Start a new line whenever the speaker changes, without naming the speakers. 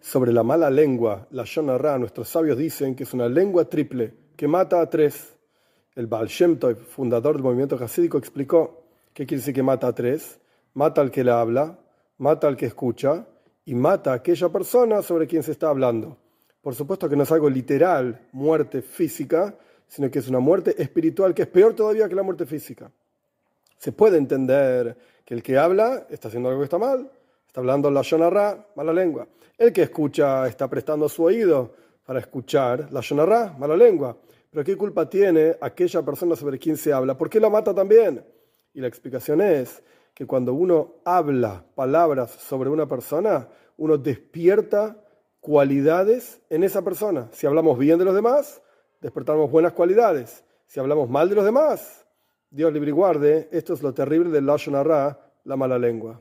Sobre la mala lengua, la Shonara, nuestros sabios dicen que es una lengua triple, que mata a tres. El Baal Shem Tov, fundador del movimiento hasídico, explicó qué quiere decir que mata a tres. Mata al que le habla, mata al que escucha y mata a aquella persona sobre quien se está hablando. Por supuesto que no es algo literal, muerte física, sino que es una muerte espiritual que es peor todavía que la muerte física. Se puede entender que el que habla está haciendo algo que está mal, está hablando la Shonarra, mala lengua. El que escucha está prestando su oído para escuchar la Shonarra, mala lengua. Pero ¿qué culpa tiene aquella persona sobre quien se habla? ¿Por qué la mata también? Y la explicación es que cuando uno habla palabras sobre una persona, uno despierta cualidades en esa persona. Si hablamos bien de los demás, despertamos buenas cualidades. Si hablamos mal de los demás, Dios libre y guarde, esto es lo terrible del Lashon la mala lengua.